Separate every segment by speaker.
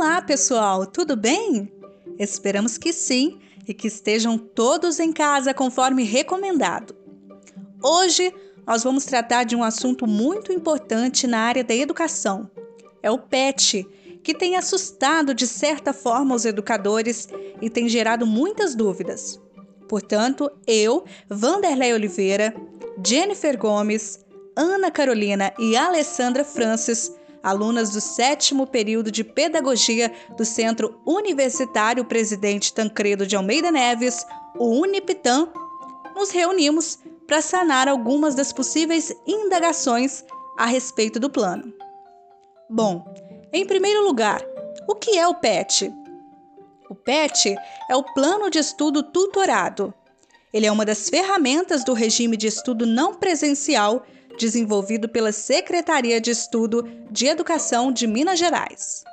Speaker 1: Olá, pessoal, tudo bem? Esperamos que sim e que estejam todos em casa conforme recomendado. Hoje nós vamos tratar de um assunto muito importante na área da educação. É o PET, que tem assustado de certa forma os educadores e tem gerado muitas dúvidas. Portanto, eu, Vanderlei Oliveira, Jennifer Gomes, Ana Carolina e Alessandra Francis alunas do sétimo período de Pedagogia do Centro Universitário Presidente Tancredo de Almeida Neves, o Unipitam, nos reunimos para sanar algumas das possíveis indagações a respeito do plano. Bom, em primeiro lugar, o que é o PET? O PET é o Plano de Estudo Tutorado. Ele é uma das ferramentas do regime de estudo não presencial desenvolvido pela Secretaria de Estudo de Educação de Minas Gerais.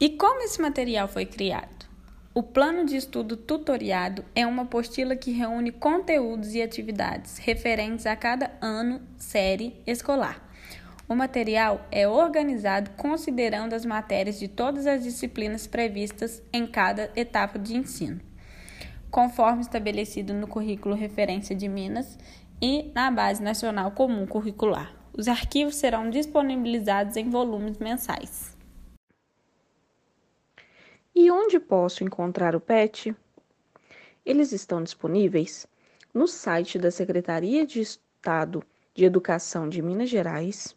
Speaker 2: E como esse material foi criado? O Plano de Estudo Tutoriado é uma apostila que reúne conteúdos e atividades referentes a cada ano, série escolar. O material é organizado considerando as matérias de todas as disciplinas previstas em cada etapa de ensino conforme estabelecido no currículo referência de Minas e na Base Nacional Comum Curricular. Os arquivos serão disponibilizados em volumes mensais.
Speaker 3: E onde posso encontrar o PET? Eles estão disponíveis no site da Secretaria de Estado de Educação de Minas Gerais,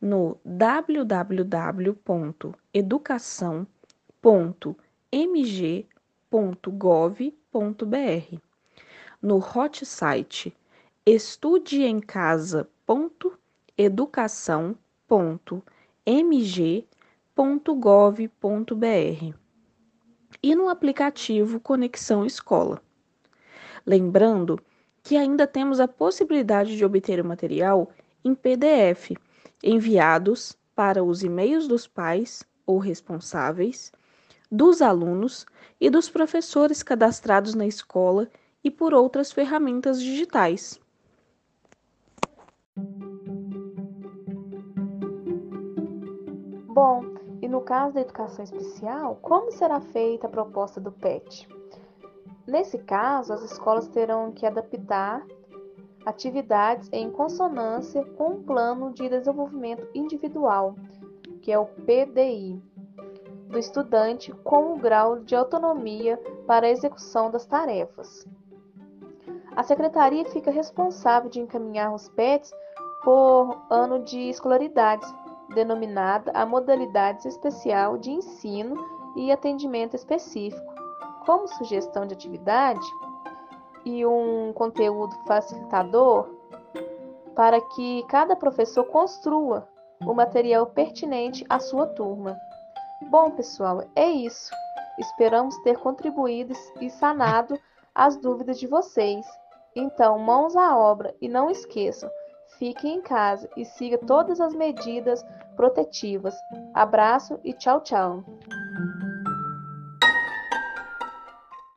Speaker 3: no www.educação.mg no hot site estudeemcasa.educação.mg.gov.br e no aplicativo Conexão Escola. Lembrando que ainda temos a possibilidade de obter o material em PDF enviados para os e-mails dos pais ou responsáveis dos alunos e dos professores cadastrados na escola e por outras ferramentas digitais.
Speaker 4: Bom, e no caso da educação especial, como será feita a proposta do PET? Nesse caso, as escolas terão que adaptar atividades em consonância com o Plano de Desenvolvimento Individual, que é o PDI, do estudante com o grau de autonomia para a execução das tarefas. A secretaria fica responsável de encaminhar os PETs por ano de escolaridade, denominada a modalidade especial de ensino e atendimento específico, como sugestão de atividade e um conteúdo facilitador para que cada professor construa o material pertinente à sua turma. Bom, pessoal, é isso. Esperamos ter contribuído e sanado as dúvidas de vocês. Então, mãos à obra e não esqueçam, fiquem em casa e siga todas as medidas protetivas. Abraço e tchau, tchau.